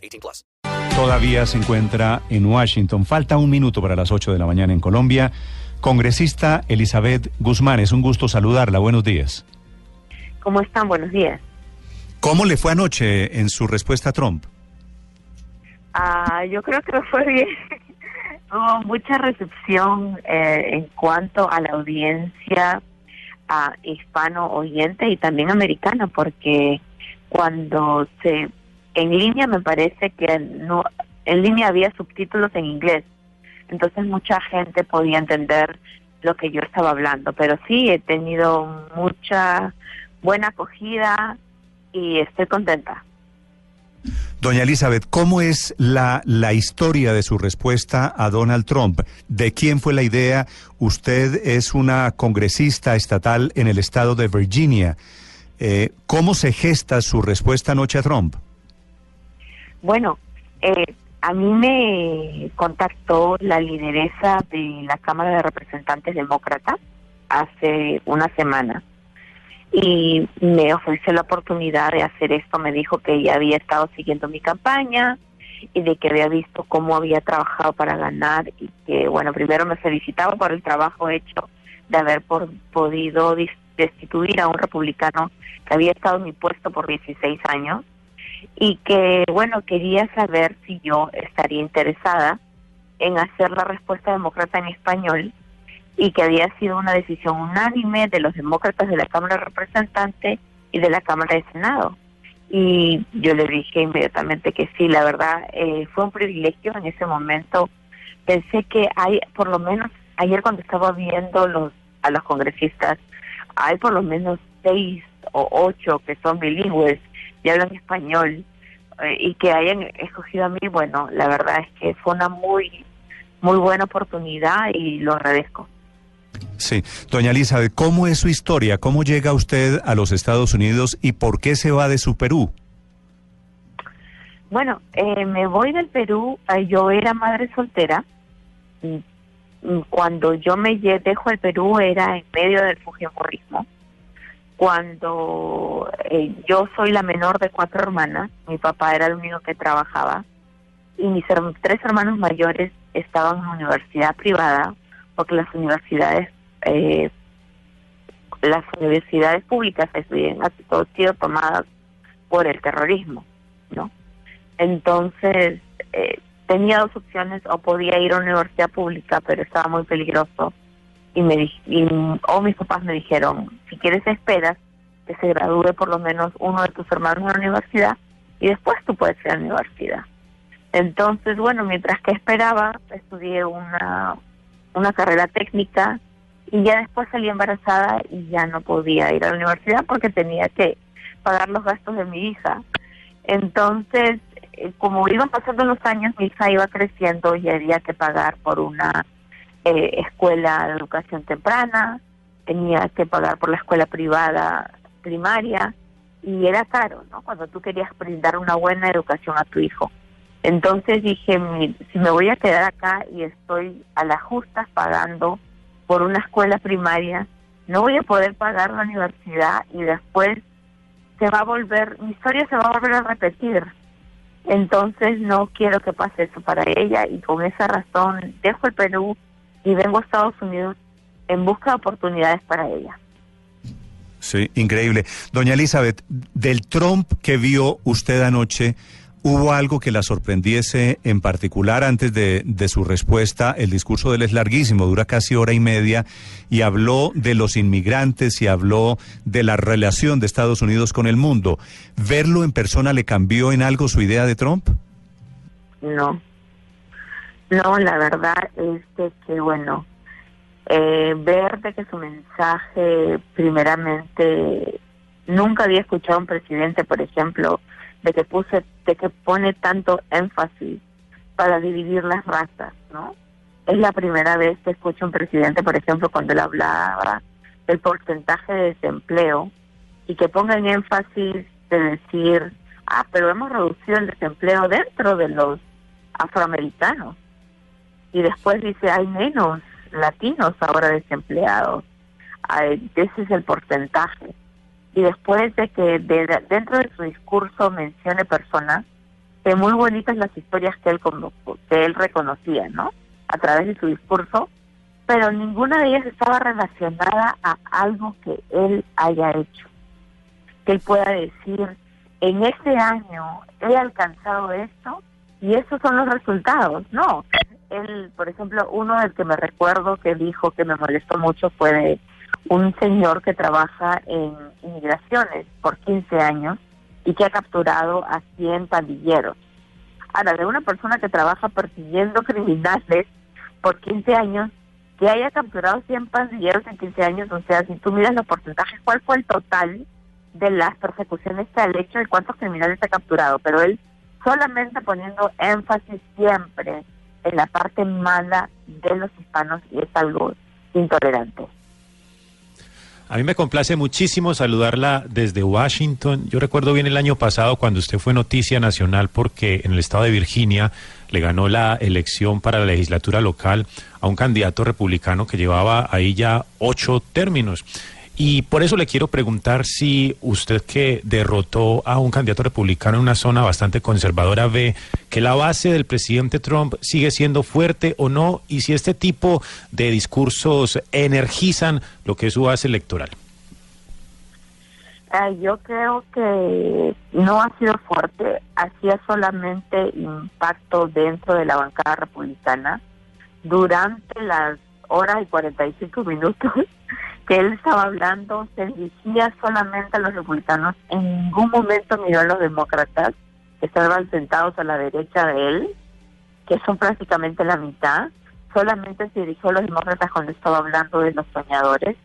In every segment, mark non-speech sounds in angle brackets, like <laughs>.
18 plus. Todavía se encuentra en Washington. Falta un minuto para las 8 de la mañana en Colombia. Congresista Elizabeth Guzmán, es un gusto saludarla. Buenos días. ¿Cómo están? Buenos días. ¿Cómo le fue anoche en su respuesta a Trump? Ah, yo creo que fue bien. <laughs> Hubo mucha recepción eh, en cuanto a la audiencia a hispano oyente y también americana, porque cuando se en línea me parece que no en línea había subtítulos en inglés, entonces mucha gente podía entender lo que yo estaba hablando, pero sí he tenido mucha buena acogida y estoy contenta. Doña Elizabeth, ¿cómo es la, la historia de su respuesta a Donald Trump? ¿De quién fue la idea? Usted es una congresista estatal en el estado de Virginia. Eh, ¿Cómo se gesta su respuesta anoche a Trump? Bueno, eh, a mí me contactó la lideresa de la Cámara de Representantes Demócrata hace una semana y me ofreció la oportunidad de hacer esto. Me dijo que ella había estado siguiendo mi campaña y de que había visto cómo había trabajado para ganar y que, bueno, primero me felicitaba por el trabajo hecho de haber por, podido destituir a un republicano que había estado en mi puesto por 16 años y que, bueno, quería saber si yo estaría interesada en hacer la respuesta demócrata en español y que había sido una decisión unánime de los demócratas de la Cámara de Representantes y de la Cámara de Senado. Y yo le dije inmediatamente que sí, la verdad eh, fue un privilegio en ese momento. Pensé que hay, por lo menos, ayer cuando estaba viendo los a los congresistas, hay por lo menos seis o ocho que son bilingües y hablan español eh, y que hayan escogido a mí, bueno, la verdad es que fue una muy, muy buena oportunidad y lo agradezco. Sí, doña Elizabeth, ¿cómo es su historia? ¿Cómo llega usted a los Estados Unidos y por qué se va de su Perú? Bueno, eh, me voy del Perú, eh, yo era madre soltera. Cuando yo me dejo el Perú era en medio del fujimorismo. Cuando eh, yo soy la menor de cuatro hermanas, mi papá era el único que trabajaba y mis tres hermanos mayores estaban en universidad privada porque las universidades eh, las universidades públicas estuvieron todo sido tomadas por el terrorismo, ¿no? Entonces eh, tenía dos opciones o podía ir a una universidad pública, pero estaba muy peligroso y me y, o mis papás me dijeron si quieres esperas que se gradúe por lo menos uno de tus hermanos en la universidad y después tú puedes ir a la universidad. Entonces, bueno, mientras que esperaba, estudié una una carrera técnica y ya después salí embarazada y ya no podía ir a la universidad porque tenía que pagar los gastos de mi hija. Entonces, eh, como iban pasando los años, mi hija iba creciendo y había que pagar por una eh, escuela de educación temprana, tenía que pagar por la escuela privada primaria y era caro, ¿no? Cuando tú querías brindar una buena educación a tu hijo. Entonces dije, si me voy a quedar acá y estoy a las justas pagando por una escuela primaria, no voy a poder pagar la universidad y después se va a volver, mi historia se va a volver a repetir. Entonces no quiero que pase eso para ella y con esa razón dejo el Perú y vengo a Estados Unidos en busca de oportunidades para ella. Sí, increíble. Doña Elizabeth, del Trump que vio usted anoche, ¿Hubo algo que la sorprendiese en particular antes de, su respuesta? El discurso de él es larguísimo, dura casi hora y media, y habló de los inmigrantes y habló de la relación de Estados Unidos con el mundo. ¿Verlo en persona le cambió en algo su idea de Trump? No. No, la verdad es que, bueno, eh, ver de que su mensaje, primeramente, nunca había escuchado a un presidente, por ejemplo, de que puse, de que pone tanto énfasis para dividir las razas, ¿no? Es la primera vez que escucho un presidente, por ejemplo, cuando él hablaba del porcentaje de desempleo y que ponga en énfasis de decir, ah, pero hemos reducido el desempleo dentro de los afroamericanos. Y después dice, hay menos latinos ahora desempleados. ese es el porcentaje. Y después de que dentro de su discurso mencione personas, que muy bonitas las historias que él, que él reconocía, ¿no? A través de su discurso, pero ninguna de ellas estaba relacionada a algo que él haya hecho. Que él pueda decir, en este año he alcanzado esto y esos son los resultados. No, él, por ejemplo, uno del que me recuerdo que dijo que me molestó mucho fue de un señor que trabaja en inmigraciones por 15 años y que ha capturado a 100 pandilleros. Ahora, de una persona que trabaja persiguiendo criminales por 15 años, que haya capturado 100 pandilleros en 15 años, o sea, si tú miras los porcentajes, ¿cuál fue el total de las persecuciones que ha hecho y cuántos criminales ha capturado? Pero él solamente poniendo énfasis siempre en la parte mala de los hispanos y es algo intolerante. A mí me complace muchísimo saludarla desde Washington. Yo recuerdo bien el año pasado cuando usted fue noticia nacional porque en el estado de Virginia le ganó la elección para la legislatura local a un candidato republicano que llevaba ahí ya ocho términos. Y por eso le quiero preguntar si usted que derrotó a un candidato republicano en una zona bastante conservadora ve que la base del presidente Trump sigue siendo fuerte o no y si este tipo de discursos energizan lo que es su base electoral. Ah, yo creo que no ha sido fuerte, hacía solamente impacto dentro de la bancada republicana durante las horas y 45 minutos <laughs> que él estaba hablando se dirigía solamente a los republicanos, en ningún momento miró a los demócratas que estaban sentados a la derecha de él, que son prácticamente la mitad, solamente se dirigió a los demócratas cuando estaba hablando de los soñadores.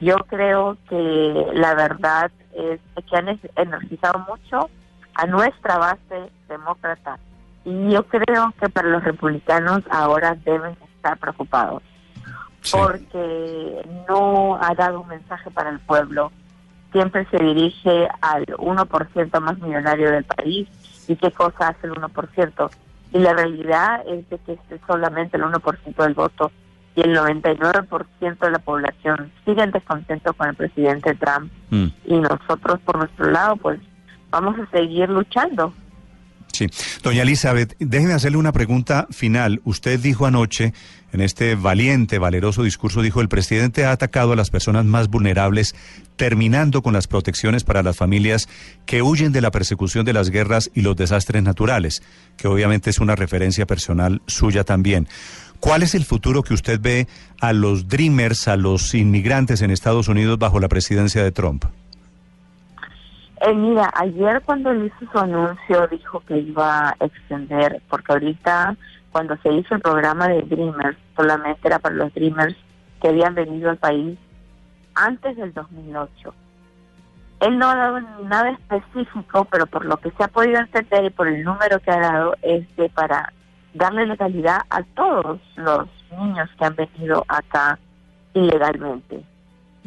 Yo creo que la verdad es que han energizado mucho a nuestra base demócrata. Y yo creo que para los republicanos ahora deben estar preocupados porque no ha dado un mensaje para el pueblo. Siempre se dirige al 1% más millonario del país y qué cosa hace el 1%. Y la realidad es de que es solamente el 1% del voto y el 99% de la población siguen descontentos con el presidente Trump. Mm. Y nosotros, por nuestro lado, pues vamos a seguir luchando. Sí. Doña Elizabeth, déjeme hacerle una pregunta final. Usted dijo anoche, en este valiente, valeroso discurso, dijo, el presidente ha atacado a las personas más vulnerables, terminando con las protecciones para las familias que huyen de la persecución de las guerras y los desastres naturales, que obviamente es una referencia personal suya también. ¿Cuál es el futuro que usted ve a los Dreamers, a los inmigrantes en Estados Unidos bajo la presidencia de Trump? Eh, mira, ayer cuando él hizo su anuncio dijo que iba a extender, porque ahorita cuando se hizo el programa de Dreamers, solamente era para los Dreamers que habían venido al país antes del 2008. Él no ha dado nada específico, pero por lo que se ha podido entender y por el número que ha dado, es de para darle legalidad a todos los niños que han venido acá ilegalmente,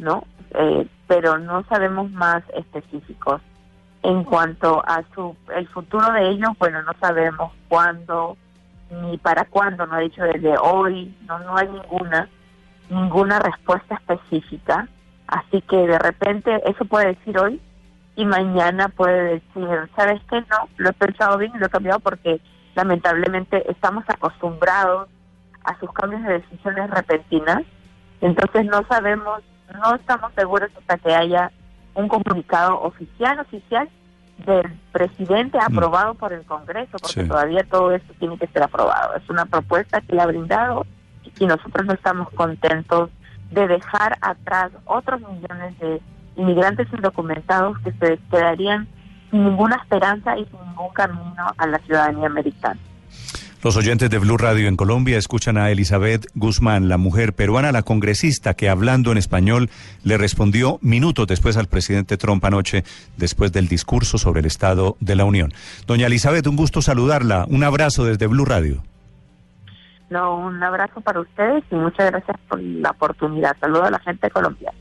¿no? Eh, pero no sabemos más específicos. En cuanto a su el futuro de ellos, bueno, no sabemos cuándo ni para cuándo, no ha dicho desde hoy, no no hay ninguna ninguna respuesta específica, así que de repente eso puede decir hoy y mañana puede decir, ¿sabes qué? No, lo he pensado bien y lo he cambiado porque lamentablemente estamos acostumbrados a sus cambios de decisiones repentinas, entonces no sabemos no estamos seguros hasta que haya un comunicado oficial, oficial del presidente mm. aprobado por el Congreso, porque todavía todo esto tiene que ser aprobado. Es una propuesta que le ha brindado y nosotros no estamos contentos de dejar atrás otros millones de inmigrantes indocumentados que se quedarían sin ninguna esperanza y sin ningún camino a la ciudadanía americana. Los oyentes de Blue Radio en Colombia escuchan a Elizabeth Guzmán, la mujer peruana, la congresista que hablando en español le respondió minutos después al presidente Trump anoche, después del discurso sobre el Estado de la Unión. Doña Elizabeth, un gusto saludarla. Un abrazo desde Blue Radio. No, un abrazo para ustedes y muchas gracias por la oportunidad. Saludo a la gente de Colombia.